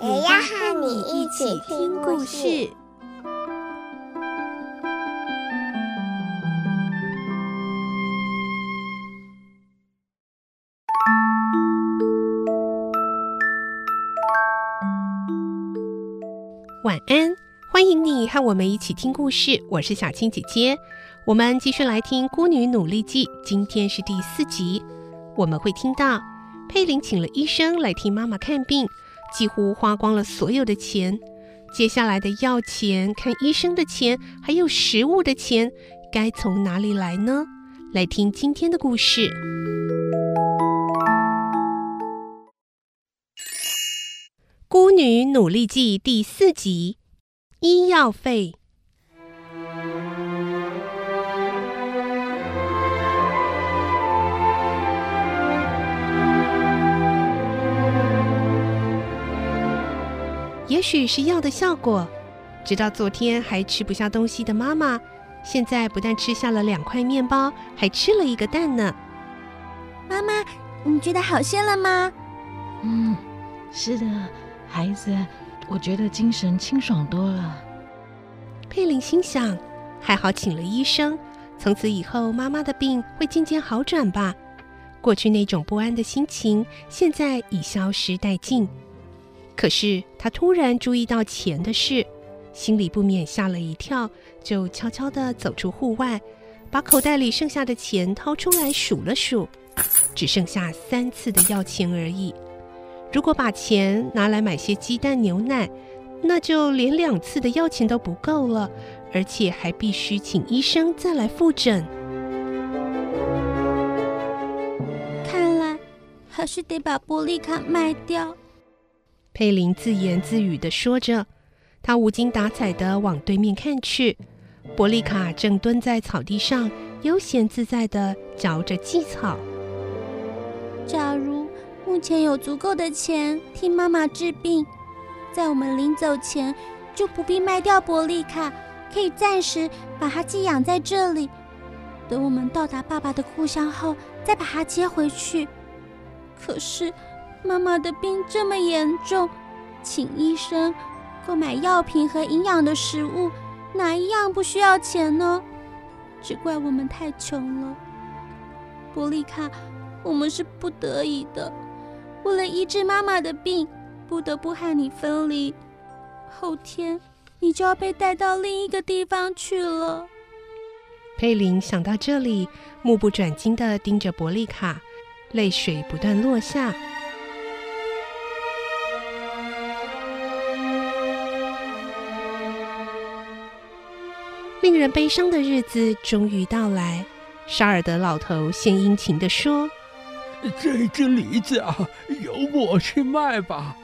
也要和你一起听故事。晚安，欢迎你和我们一起听故事。我是小青姐姐，我们继续来听《孤女努力记》，今天是第四集。我们会听到佩林请了医生来替妈妈看病，几乎花光了所有的钱。接下来的药钱、看医生的钱，还有食物的钱，该从哪里来呢？来听今天的故事。《孤女努力记》第四集：医药费。也许是药的效果，直到昨天还吃不下东西的妈妈，现在不但吃下了两块面包，还吃了一个蛋呢。妈妈，你觉得好些了吗？嗯，是的。孩子，我觉得精神清爽多了。佩林心想，还好请了医生，从此以后妈妈的病会渐渐好转吧。过去那种不安的心情，现在已消失殆尽。可是他突然注意到钱的事，心里不免吓了一跳，就悄悄地走出户外，把口袋里剩下的钱掏出来数了数，只剩下三次的药钱而已。如果把钱拿来买些鸡蛋、牛奶，那就连两次的药钱都不够了，而且还必须请医生再来复诊。看来还是得把波丽卡卖掉。佩林自言自语地说着，他无精打采地往对面看去，伯利卡正蹲在草地上，悠闲自在地嚼着蓟草。假如。目前有足够的钱替妈妈治病，在我们临走前就不必卖掉伯利卡，可以暂时把它寄养在这里。等我们到达爸爸的故乡后，再把它接回去。可是妈妈的病这么严重，请医生购买药品和营养的食物，哪一样不需要钱呢？只怪我们太穷了，伯利卡，我们是不得已的。为了医治妈妈的病，不得不和你分离。后天你就要被带到另一个地方去了。佩林想到这里，目不转睛地盯着伯利卡，泪水不断落下。令人悲伤的日子终于到来。沙尔德老头献殷勤地说。这只梨子啊，由我去卖吧，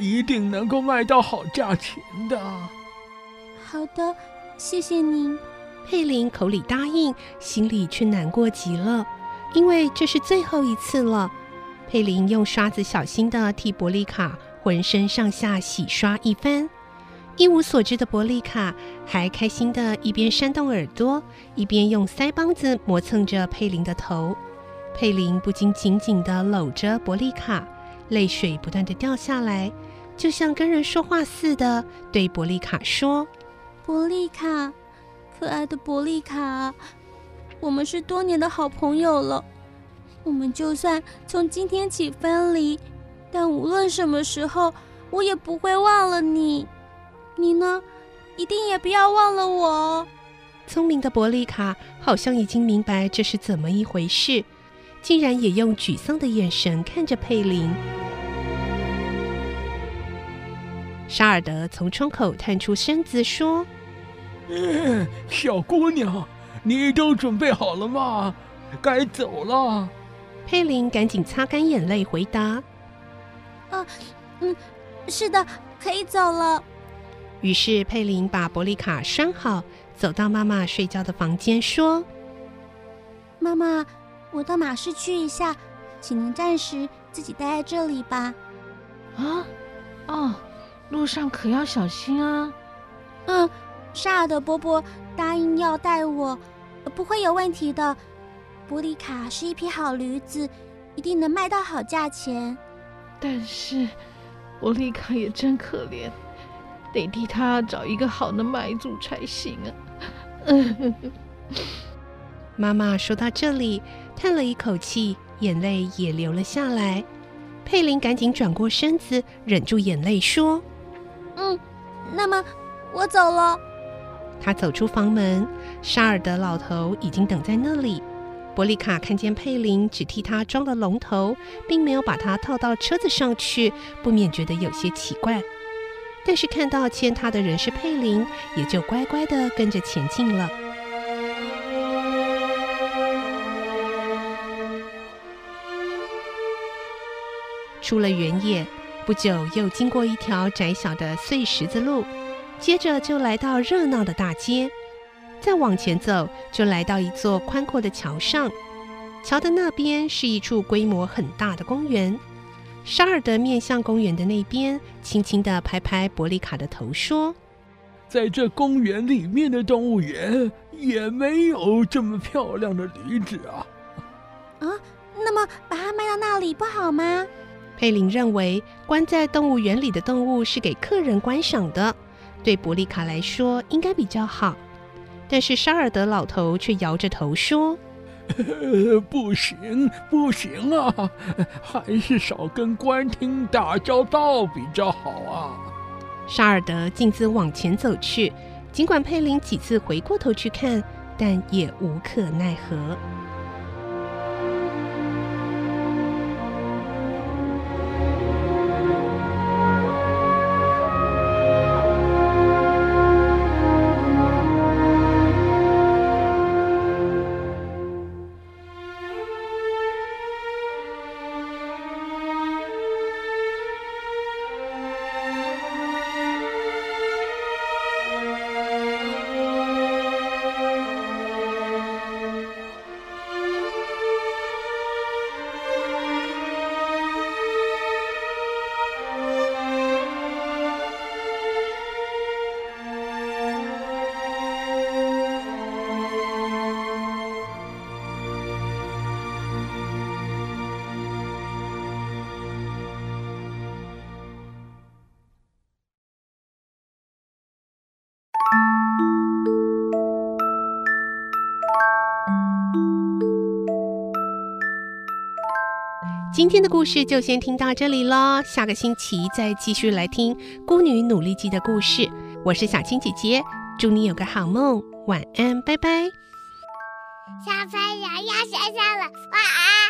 一定能够卖到好价钱的。好的，谢谢您。佩林口里答应，心里却难过极了，因为这是最后一次了。佩林用刷子小心地替伯利卡浑身上下洗刷一番，一无所知的伯利卡还开心地一边扇动耳朵，一边用腮帮子磨蹭着佩林的头。佩林不禁紧紧地搂着伯利卡，泪水不断地掉下来，就像跟人说话似的，对伯利卡说：“伯利卡，可爱的伯利卡，我们是多年的好朋友了。我们就算从今天起分离，但无论什么时候，我也不会忘了你。你呢，一定也不要忘了我哦。”聪明的伯利卡好像已经明白这是怎么一回事。竟然也用沮丧的眼神看着佩林。沙尔德从窗口探出身子说：“嗯，小姑娘，你都准备好了吗？该走了。”佩林赶紧擦干眼泪回答：“啊，嗯，是的，可以走了。于是佩林把伯利卡拴好，走到妈妈睡觉的房间，说：“妈妈，我到马市去一下，请您暂时自己待在这里吧。”啊，哦，路上可要小心啊。嗯，沙尔德伯伯答应要带我，不会有问题的。伯利卡是一匹好驴子，一定能卖到好价钱。但是伯利卡也真可怜。得替他找一个好的买主才行啊！妈妈说到这里，叹了一口气，眼泪也流了下来。佩林赶紧转过身子，忍住眼泪说：“嗯，那么我走了。”他走出房门，沙尔德老头已经等在那里。伯利卡看见佩林只替他装了龙头，并没有把他套到车子上去，不免觉得有些奇怪。但是看到牵他的人是佩林，也就乖乖的跟着前进了。出了原野，不久又经过一条窄小的碎石子路，接着就来到热闹的大街。再往前走，就来到一座宽阔的桥上。桥的那边是一处规模很大的公园。沙尔德面向公园的那边，轻轻的拍拍伯利卡的头，说：“在这公园里面的动物园，也没有这么漂亮的梨子啊！”啊，那么把它卖到那里不好吗？佩林认为，关在动物园里的动物是给客人观赏的，对伯利卡来说应该比较好。但是沙尔德老头却摇着头说。不行，不行啊！还是少跟官厅打交道比较好啊。沙尔德径自往前走去，尽管佩林几次回过头去看，但也无可奈何。今天的故事就先听到这里喽，下个星期再继续来听《孤女努力记》的故事。我是小青姐姐，祝你有个好梦，晚安，拜拜。小朋友要睡觉了，晚安。